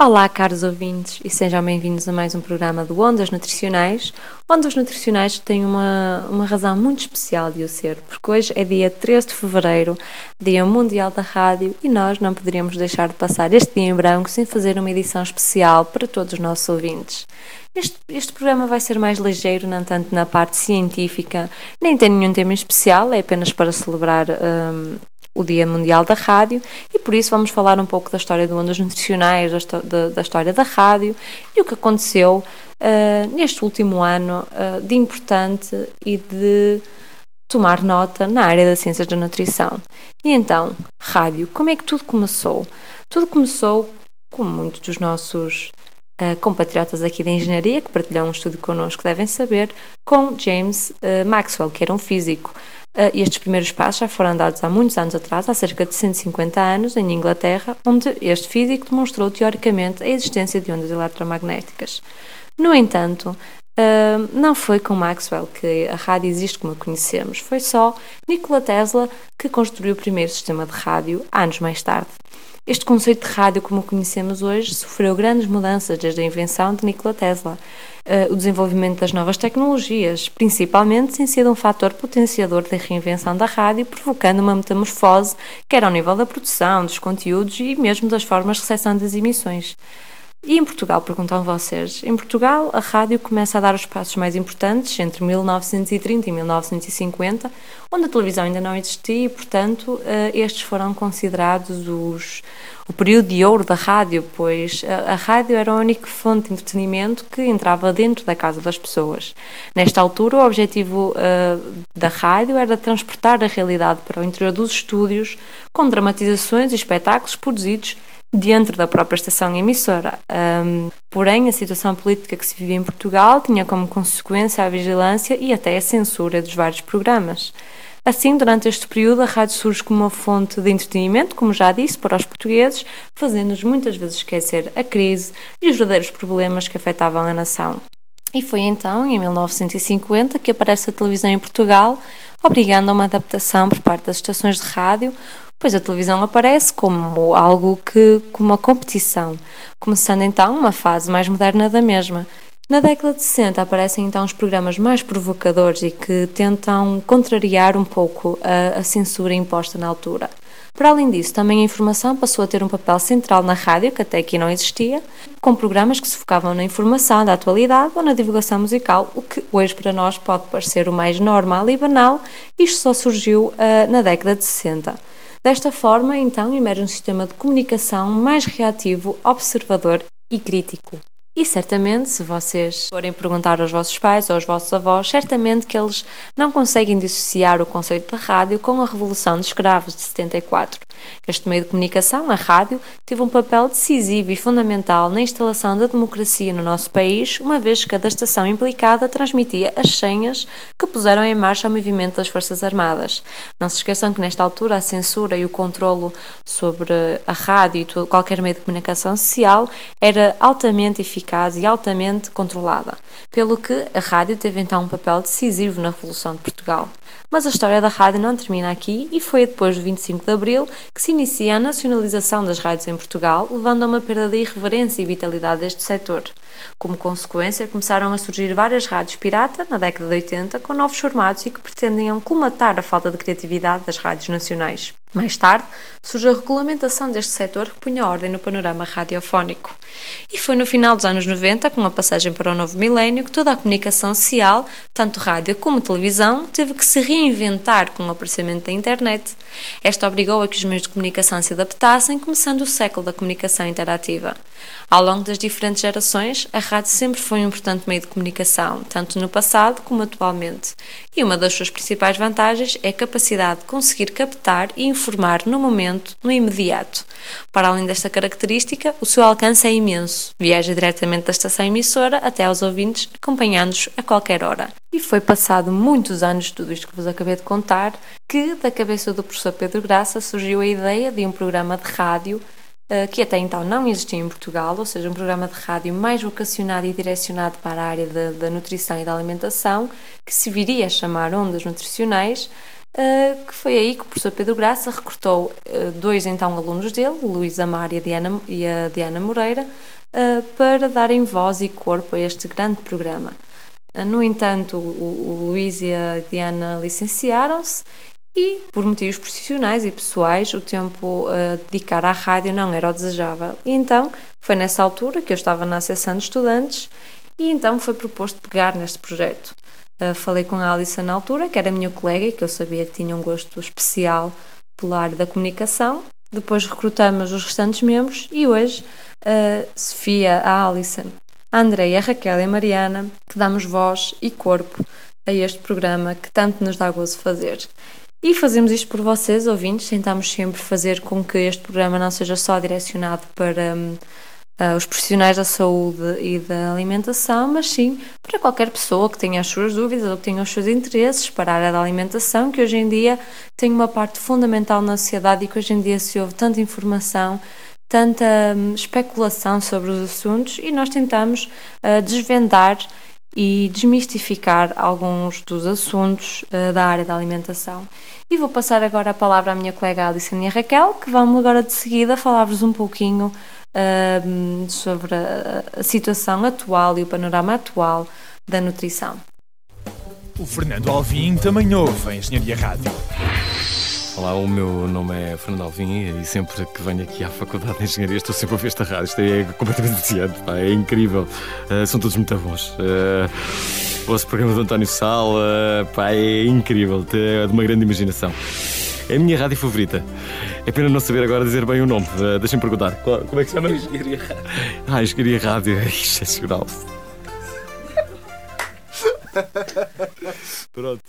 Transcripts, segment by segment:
Olá, caros ouvintes, e sejam bem-vindos a mais um programa do Ondas Nutricionais. Ondas Nutricionais tem uma, uma razão muito especial de o ser, porque hoje é dia 13 de fevereiro, Dia Mundial da Rádio, e nós não poderíamos deixar de passar este dia em branco sem fazer uma edição especial para todos os nossos ouvintes. Este, este programa vai ser mais ligeiro, não tanto na parte científica, nem tem nenhum tema especial, é apenas para celebrar. Um, o Dia Mundial da Rádio e por isso vamos falar um pouco da história do Ondas Nutricionais, da, da, da história da rádio e o que aconteceu uh, neste último ano uh, de importante e de tomar nota na área das ciências da nutrição. E então, rádio, como é que tudo começou? Tudo começou, como muitos dos nossos uh, compatriotas aqui da engenharia, que partilham um estudo connosco, devem saber, com James Maxwell, que era um físico. Uh, estes primeiros passos já foram dados há muitos anos atrás, há cerca de 150 anos, em Inglaterra, onde este físico demonstrou teoricamente a existência de ondas eletromagnéticas. No entanto, uh, não foi com Maxwell que a rádio existe como a conhecemos, foi só Nikola Tesla que construiu o primeiro sistema de rádio anos mais tarde. Este conceito de rádio, como o conhecemos hoje, sofreu grandes mudanças desde a invenção de Nikola Tesla. Uh, o desenvolvimento das novas tecnologias, principalmente, tem sido um fator potenciador da reinvenção da rádio, provocando uma metamorfose, quer ao nível da produção, dos conteúdos e mesmo das formas de recepção das emissões. E em Portugal, perguntam vocês, em Portugal a rádio começa a dar os passos mais importantes entre 1930 e 1950, onde a televisão ainda não existia e, portanto, eh, estes foram considerados os, o período de ouro da rádio, pois a, a rádio era a única fonte de entretenimento que entrava dentro da casa das pessoas. Nesta altura, o objetivo uh, da rádio era transportar a realidade para o interior dos estúdios, com dramatizações e espetáculos produzidos dentro da própria estação emissora. Um, porém, a situação política que se vivia em Portugal tinha como consequência a vigilância e até a censura dos vários programas. Assim, durante este período, a rádio surge como uma fonte de entretenimento, como já disse, para os portugueses, fazendo-nos muitas vezes esquecer a crise e os verdadeiros problemas que afetavam a nação. E foi então, em 1950, que aparece a televisão em Portugal, obrigando a uma adaptação por parte das estações de rádio, pois a televisão aparece como algo que, como uma competição, começando então uma fase mais moderna da mesma. Na década de 60 aparecem então os programas mais provocadores e que tentam contrariar um pouco a, a censura imposta na altura. Para além disso, também a informação passou a ter um papel central na rádio, que até aqui não existia, com programas que se focavam na informação da atualidade ou na divulgação musical, o que hoje para nós pode parecer o mais normal e banal, isto só surgiu uh, na década de 60. Desta forma, então, emerge um sistema de comunicação mais reativo, observador e crítico. E certamente, se vocês forem perguntar aos vossos pais ou aos vossos avós, certamente que eles não conseguem dissociar o conceito da rádio com a Revolução dos Escravos de 74. Este meio de comunicação, a rádio, teve um papel decisivo e fundamental na instalação da democracia no nosso país, uma vez que cada estação implicada transmitia as senhas que puseram em marcha o movimento das Forças Armadas. Não se esqueçam que nesta altura a censura e o controlo sobre a rádio e qualquer meio de comunicação social era altamente eficaz e altamente controlada, pelo que a rádio teve então um papel decisivo na Revolução de Portugal. Mas a história da rádio não termina aqui e foi depois do 25 de Abril que se inicia a nacionalização das rádios em Portugal, levando a uma perda de irreverência e vitalidade deste setor. Como consequência, começaram a surgir várias rádios pirata na década de 80 com novos formatos e que pretendiam colmatar a falta de criatividade das rádios nacionais. Mais tarde, surge a regulamentação deste setor que punha ordem no panorama radiofónico. E foi no final dos anos 90, com a passagem para o novo milénio, que toda a comunicação social, tanto rádio como televisão, teve que se reinventar com o aparecimento da internet. Esta obrigou a que os meios de comunicação se adaptassem, começando o século da comunicação interativa. Ao longo das diferentes gerações, a rádio sempre foi um importante meio de comunicação, tanto no passado como atualmente. E uma das suas principais vantagens é a capacidade de conseguir captar e informar no momento, no imediato. Para além desta característica, o seu alcance é imenso. Viaja diretamente da estação emissora até aos ouvintes, acompanhando-os a qualquer hora. E foi passado muitos anos de tudo isto que vos acabei de contar que, da cabeça do professor Pedro Graça, surgiu a ideia de um programa de rádio que até então não existia em Portugal, ou seja, um programa de rádio mais vocacionado e direcionado para a área da, da nutrição e da alimentação, que se viria a chamar Ondas Nutricionais, que foi aí que o professor Pedro Graça recrutou dois então alunos dele, Luís Amar e a Diana, e a Diana Moreira, para darem voz e corpo a este grande programa. No entanto, o Luís e a Diana licenciaram-se e, por motivos profissionais e pessoais, o tempo a dedicar à rádio não era o desejável. E então, foi nessa altura que eu estava na Associação de Estudantes e então foi proposto pegar neste projeto. Uh, falei com a Alissa na altura, que era minha colega e que eu sabia que tinha um gosto especial pela área da comunicação. Depois recrutamos os restantes membros e hoje a Sofia, a Alison, a Andreia, a Raquel e a Mariana, que damos voz e corpo a este programa que tanto nos dá gozo fazer. E fazemos isto por vocês, ouvintes. Tentamos sempre fazer com que este programa não seja só direcionado para um, uh, os profissionais da saúde e da alimentação, mas sim para qualquer pessoa que tenha as suas dúvidas ou que tenha os seus interesses para a área da alimentação, que hoje em dia tem uma parte fundamental na sociedade e que hoje em dia se ouve tanta informação tanta um, especulação sobre os assuntos e nós tentamos uh, desvendar e desmistificar alguns dos assuntos uh, da área da alimentação. E vou passar agora a palavra à minha colega Alison e a Raquel, que vão agora de seguida falar-vos um pouquinho uh, sobre a, a situação atual e o panorama atual da nutrição. O Fernando Alvim também ouve a Engenharia Rádio. Olá, o meu nome é Fernando Alvim e sempre que venho aqui à Faculdade de Engenharia estou sempre a ouvir esta rádio. Isto é completamente viciante, pá, é incrível. Uh, são todos muito bons. Uh, ouço o programa do António Sal, uh, pá, é incrível, é de uma grande imaginação. É a minha rádio favorita. É pena não saber agora dizer bem o nome. Uh, Deixem-me perguntar. Qual, como é que se chama? Engenharia Rádio. Ah, Engenharia Rádio, é excepcional. Pronto.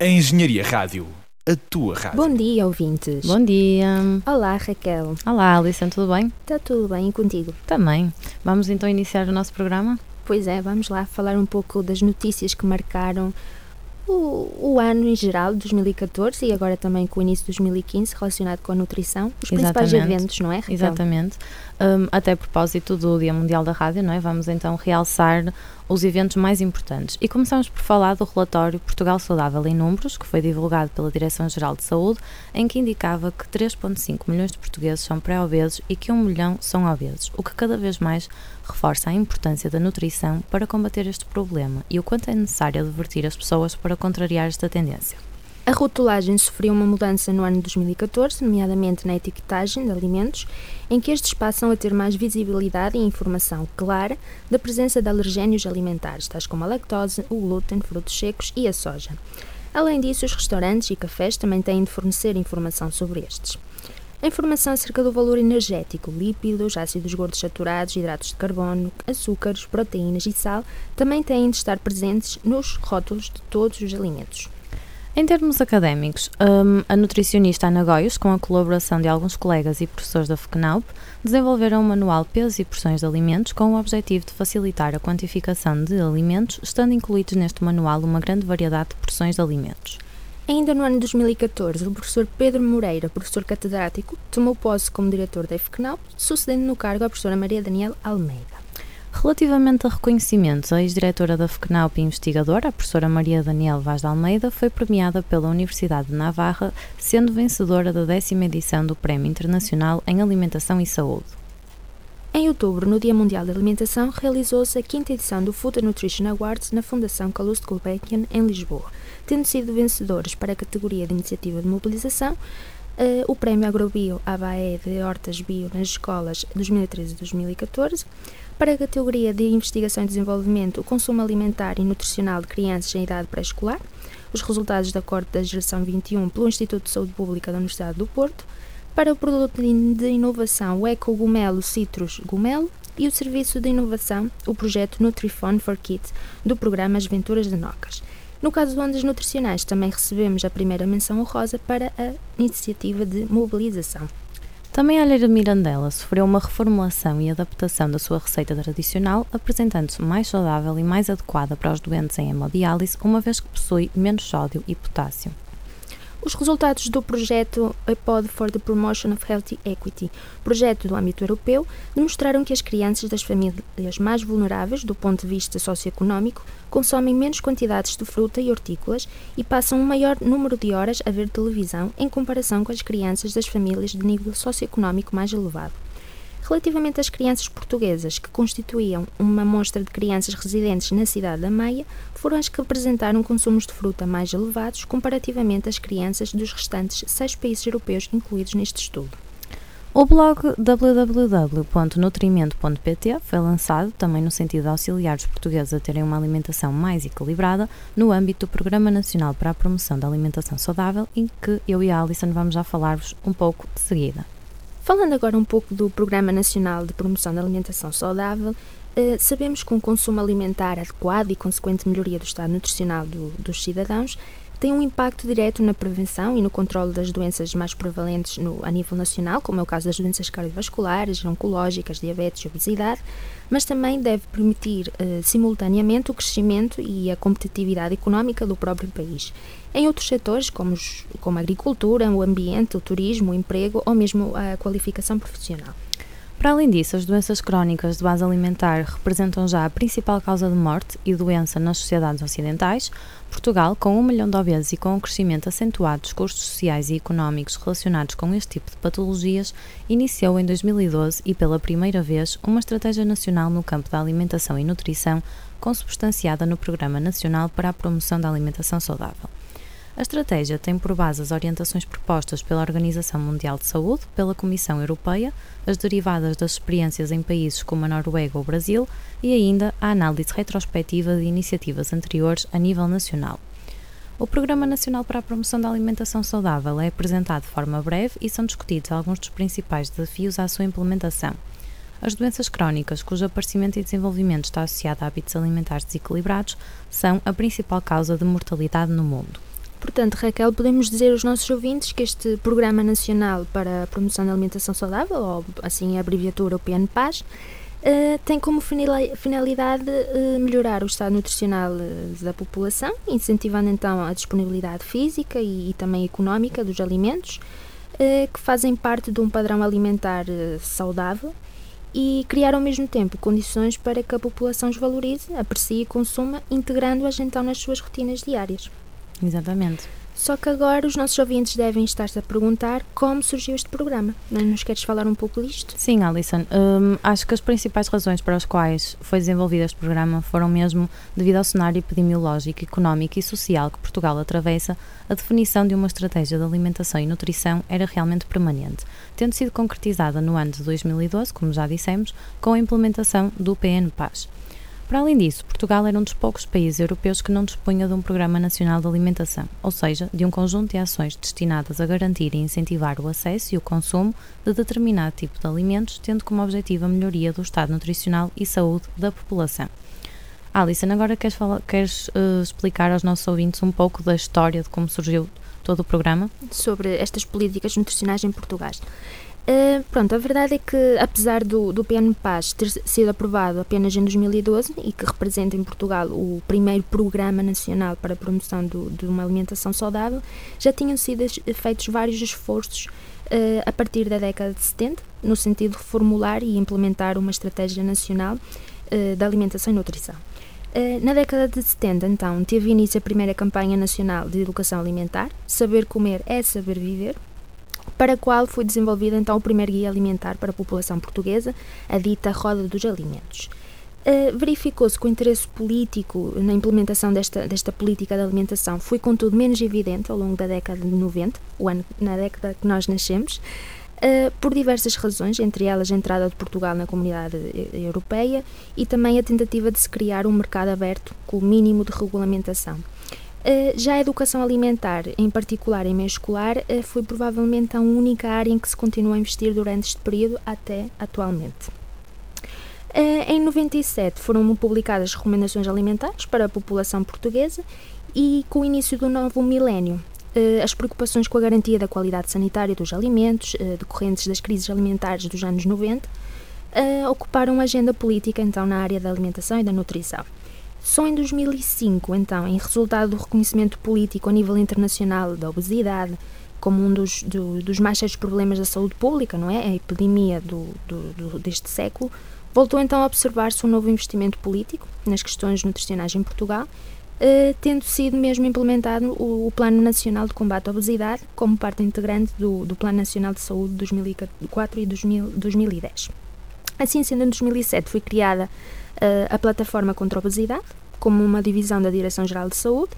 A Engenharia Rádio a tua rádio. Bom dia, ouvintes. Bom dia. Olá, Raquel. Olá, Alison, tudo bem? Está tudo bem e contigo? Também. Vamos então iniciar o nosso programa? Pois é, vamos lá falar um pouco das notícias que marcaram o, o, ano em geral, 2014 e agora também com o início de 2015 relacionado com a nutrição, os Exatamente. principais eventos, não é? Raquel? Exatamente. Um, até a propósito do Dia Mundial da Rádio, não é? Vamos então realçar os eventos mais importantes. E começamos por falar do relatório Portugal Saudável em Números, que foi divulgado pela Direção-Geral de Saúde, em que indicava que 3,5 milhões de portugueses são pré-obesos e que 1 milhão são obesos, o que cada vez mais reforça a importância da nutrição para combater este problema e o quanto é necessário advertir as pessoas para contrariar esta tendência. A rotulagem sofreu uma mudança no ano de 2014, nomeadamente na etiquetagem de alimentos, em que estes passam a ter mais visibilidade e informação clara da presença de alergénios alimentares, tais como a lactose, o glúten, frutos secos e a soja. Além disso, os restaurantes e cafés também têm de fornecer informação sobre estes. A informação acerca do valor energético, lípidos, ácidos gordos saturados, hidratos de carbono, açúcares, proteínas e sal também têm de estar presentes nos rótulos de todos os alimentos. Em termos académicos, um, a nutricionista Ana Goios, com a colaboração de alguns colegas e professores da FECNAUP, desenvolveram um manual Pesos e Porções de Alimentos com o objetivo de facilitar a quantificação de alimentos, estando incluídos neste manual uma grande variedade de porções de alimentos. Ainda no ano de 2014, o professor Pedro Moreira, professor catedrático, tomou posse como diretor da FECNAUP, sucedendo no cargo a professora Maria Daniel Almeida. Relativamente a reconhecimentos, a ex-diretora da FECNAUP e investigadora, a professora Maria Daniel Vaz de Almeida, foi premiada pela Universidade de Navarra, sendo vencedora da décima edição do Prémio Internacional em Alimentação e Saúde. Em outubro, no Dia Mundial da Alimentação, realizou-se a quinta edição do Food and Nutrition Awards na Fundação Calouste Gulbenkian, em Lisboa, tendo sido vencedores para a categoria de Iniciativa de Mobilização Uh, o Prémio Agrobio ABAE de Hortas Bio nas escolas 2013-2014, para a categoria de Investigação e Desenvolvimento, o consumo alimentar e nutricional de crianças em idade pré-escolar, os resultados da Corte da Geração 21 pelo Instituto de Saúde Pública da Universidade do Porto, para o produto de inovação o Eco Gumelo Citrus Gumelo e o serviço de inovação, o projeto Nutrifone for Kids, do programa As Venturas de Nocas. No caso de ondas nutricionais, também recebemos a primeira menção honrosa para a iniciativa de mobilização. Também a alheira de Mirandela sofreu uma reformulação e adaptação da sua receita tradicional, apresentando-se mais saudável e mais adequada para os doentes em hemodiálise, uma vez que possui menos sódio e potássio. Os resultados do projeto iPod for the Promotion of Healthy Equity, projeto do âmbito europeu, demonstraram que as crianças das famílias mais vulneráveis do ponto de vista socioeconómico consomem menos quantidades de fruta e hortícolas e passam um maior número de horas a ver televisão em comparação com as crianças das famílias de nível socioeconómico mais elevado. Relativamente às crianças portuguesas, que constituíam uma amostra de crianças residentes na cidade da Meia, foram as que apresentaram consumos de fruta mais elevados comparativamente às crianças dos restantes seis países europeus incluídos neste estudo. O blog www.nutrimento.pt foi lançado também no sentido de auxiliar os portugueses a terem uma alimentação mais equilibrada no âmbito do Programa Nacional para a Promoção da Alimentação Saudável, em que eu e a Alison vamos já falar-vos um pouco de seguida. Falando agora um pouco do Programa Nacional de Promoção da Alimentação Saudável, eh, sabemos que um consumo alimentar adequado e consequente melhoria do estado nutricional do, dos cidadãos tem um impacto direto na prevenção e no controle das doenças mais prevalentes no, a nível nacional, como é o caso das doenças cardiovasculares, oncológicas, diabetes e obesidade, mas também deve permitir uh, simultaneamente o crescimento e a competitividade económica do próprio país. Em outros setores, como, os, como a agricultura, o ambiente, o turismo, o emprego ou mesmo a qualificação profissional. Para além disso, as doenças crónicas de base alimentar representam já a principal causa de morte e doença nas sociedades ocidentais. Portugal, com um milhão de obesos e com o um crescimento acentuado dos custos sociais e económicos relacionados com este tipo de patologias, iniciou em 2012 e pela primeira vez uma estratégia nacional no campo da alimentação e nutrição, consubstanciada no Programa Nacional para a Promoção da Alimentação Saudável. A estratégia tem por base as orientações propostas pela Organização Mundial de Saúde, pela Comissão Europeia, as derivadas das experiências em países como a Noruega ou o Brasil e ainda a análise retrospectiva de iniciativas anteriores a nível nacional. O Programa Nacional para a Promoção da Alimentação Saudável é apresentado de forma breve e são discutidos alguns dos principais desafios à sua implementação. As doenças crónicas, cujo aparecimento e desenvolvimento está associado a hábitos alimentares desequilibrados, são a principal causa de mortalidade no mundo. Portanto, Raquel, podemos dizer aos nossos ouvintes que este Programa Nacional para a Promoção da Alimentação Saudável, ou assim a abreviatura o PNPAS, Uh, tem como finalidade uh, melhorar o estado nutricional uh, da população, incentivando então a disponibilidade física e, e também económica dos alimentos, que fazem parte de um padrão alimentar saudável e criar ao mesmo tempo condições para que a população os valorize, aprecie e consuma, integrando-as então nas suas rotinas diárias. Exatamente. Só que agora os nossos ouvintes devem estar-se a perguntar como surgiu este programa. Não nos queres falar um pouco disto? Sim, Alison. Hum, acho que as principais razões para as quais foi desenvolvido este programa foram mesmo devido ao cenário epidemiológico, económico e social que Portugal atravessa, a definição de uma estratégia de alimentação e nutrição era realmente permanente, tendo sido concretizada no ano de 2012, como já dissemos, com a implementação do PNPAS. Para além disso, Portugal era um dos poucos países europeus que não dispunha de um Programa Nacional de Alimentação, ou seja, de um conjunto de ações destinadas a garantir e incentivar o acesso e o consumo de determinado tipo de alimentos, tendo como objetivo a melhoria do estado nutricional e saúde da população. Alison, agora queres, falar, queres uh, explicar aos nossos ouvintes um pouco da história de como surgiu todo o programa? Sobre estas políticas nutricionais em Portugal. Uh, pronto, a verdade é que, apesar do, do ter sido aprovado apenas em 2012 e que representa em Portugal o primeiro programa nacional para a promoção do, de uma alimentação saudável, já tinham sido feitos vários esforços uh, a partir da década de 70, no sentido de formular e implementar uma estratégia nacional uh, de alimentação e nutrição. Na década de 70, então, teve início a primeira campanha nacional de educação alimentar, Saber Comer é Saber Viver, para a qual foi desenvolvido então o primeiro guia alimentar para a população portuguesa, a dita Roda dos Alimentos. Uh, Verificou-se que o interesse político na implementação desta, desta política de alimentação foi, contudo, menos evidente ao longo da década de 90, o ano, na década que nós nascemos, uh, por diversas razões, entre elas a entrada de Portugal na comunidade europeia e também a tentativa de se criar um mercado aberto com o mínimo de regulamentação. Eh, já a educação alimentar, em particular em meio escolar, eh, foi provavelmente a única área em que se continua a investir durante este período até atualmente. Eh, em 97 foram publicadas recomendações alimentares para a população portuguesa e com o início do novo milénio, as preocupações com a garantia da qualidade sanitária dos alimentos, decorrentes das crises alimentares dos anos 90, ocuparam a agenda política então na área da alimentação e da nutrição. Só em 2005, então, em resultado do reconhecimento político a nível internacional da obesidade como um dos, do, dos mais sérios problemas da saúde pública, não é? A epidemia do, do, do deste século, voltou então a observar-se um novo investimento político nas questões nutricionais em Portugal, eh, tendo sido mesmo implementado o, o, Plano Nacional de Combate à Obesidade como parte integrante do, do Plano Nacional de Saúde de 2004 e 2000, 2010. Assim sendo, em 2007 foi criada a Plataforma contra a Obesidade, como uma divisão da Direção-Geral de Saúde,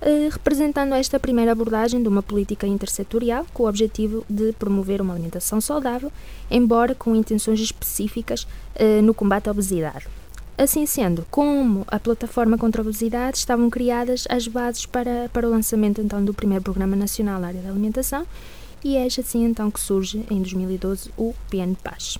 uh, representando esta primeira abordagem de uma política intersetorial com o objetivo de promover uma alimentação saudável, embora com intenções específicas uh, no combate à obesidade. Assim sendo, como a plataforma contra a obesidade, estavam criadas as bases para, para o lançamento então do primeiro Programa Nacional na área da alimentação e é assim então que surge em 2012 o PNPAS.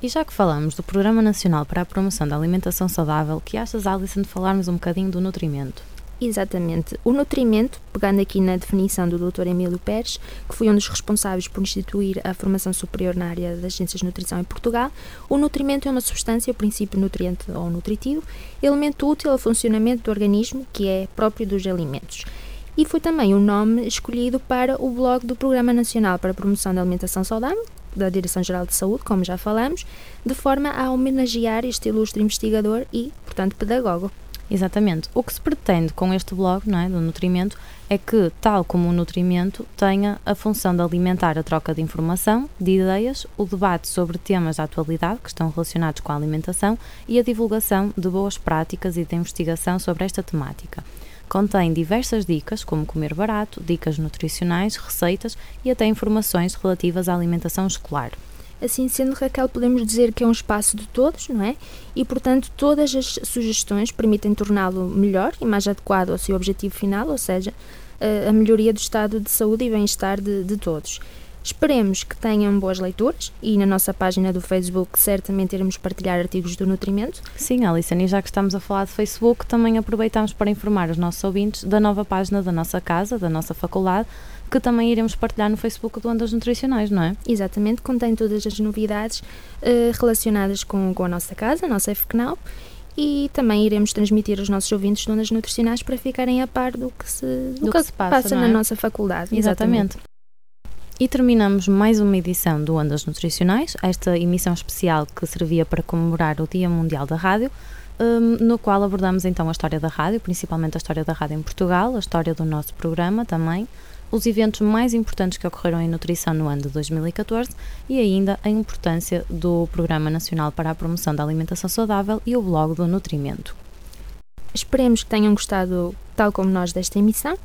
E já que falamos do Programa Nacional para a Promoção da Alimentação Saudável, que achas, Alison, de falarmos um bocadinho do nutrimento? Exatamente. O nutrimento, pegando aqui na definição do Dr. Emílio Pérez, que foi um dos responsáveis por instituir a formação superior na área das ciências de nutrição em Portugal, o nutrimento é uma substância, o princípio nutriente ou nutritivo, elemento útil ao funcionamento do organismo, que é próprio dos alimentos. E foi também o nome escolhido para o blog do Programa Nacional para a Promoção da Alimentação Saudável, da Direção-Geral de Saúde, como já falamos, de forma a homenagear este ilustre investigador e, portanto, pedagogo. Exatamente. O que se pretende com este blog não é, do nutrimento é que, tal como o nutrimento, tenha a função de alimentar a troca de informação, de ideias, o debate sobre temas da atualidade que estão relacionados com a alimentação e a divulgação de boas práticas e de investigação sobre esta temática. Contém diversas dicas, como comer barato, dicas nutricionais, receitas e até informações relativas à alimentação escolar. Assim sendo, Raquel, podemos dizer que é um espaço de todos, não é? E, portanto, todas as sugestões permitem torná-lo melhor e mais adequado ao seu objetivo final, ou seja, a melhoria do estado de saúde e bem-estar de, de todos. Esperemos que tenham boas leituras e na nossa página do Facebook certamente iremos partilhar artigos do nutrimento. Sim, Alison, e já que estamos a falar de Facebook, também aproveitamos para informar os nossos ouvintes da nova página da nossa casa, da nossa faculdade, que também iremos partilhar no Facebook do Ondas Nutricionais, não é? Exatamente, contém todas as novidades uh, relacionadas com, com a nossa casa, a nossa FCNAL, e também iremos transmitir aos nossos ouvintes de ondas nutricionais para ficarem a par do que se, do, do que, que se passa, passa é? na nossa faculdade. Exatamente. Exatamente. E terminamos mais uma edição do Ondas Nutricionais, esta emissão especial que servia para comemorar o Dia Mundial da Rádio, um, no qual abordamos então a história da rádio, principalmente a história da rádio em Portugal, a história do nosso programa também, os eventos mais importantes que ocorreram em nutrição no ano de 2014 e ainda a importância do Programa Nacional para a Promoção da Alimentação Saudável e o blog do Nutrimento. Esperemos que tenham gostado, tal como nós, desta emissão.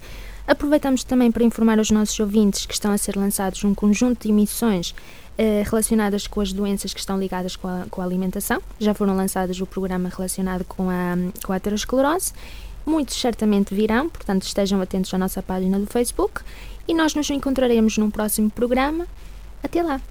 Aproveitamos também para informar os nossos ouvintes que estão a ser lançados um conjunto de emissões eh, relacionadas com as doenças que estão ligadas com a, com a, alimentação. Já foram lançados o programa relacionado com a, com a aterosclerose Muitos certamente virão, portanto estejam atentos à nossa página do Facebook e nós nos encontraremos num próximo programa. Até lá!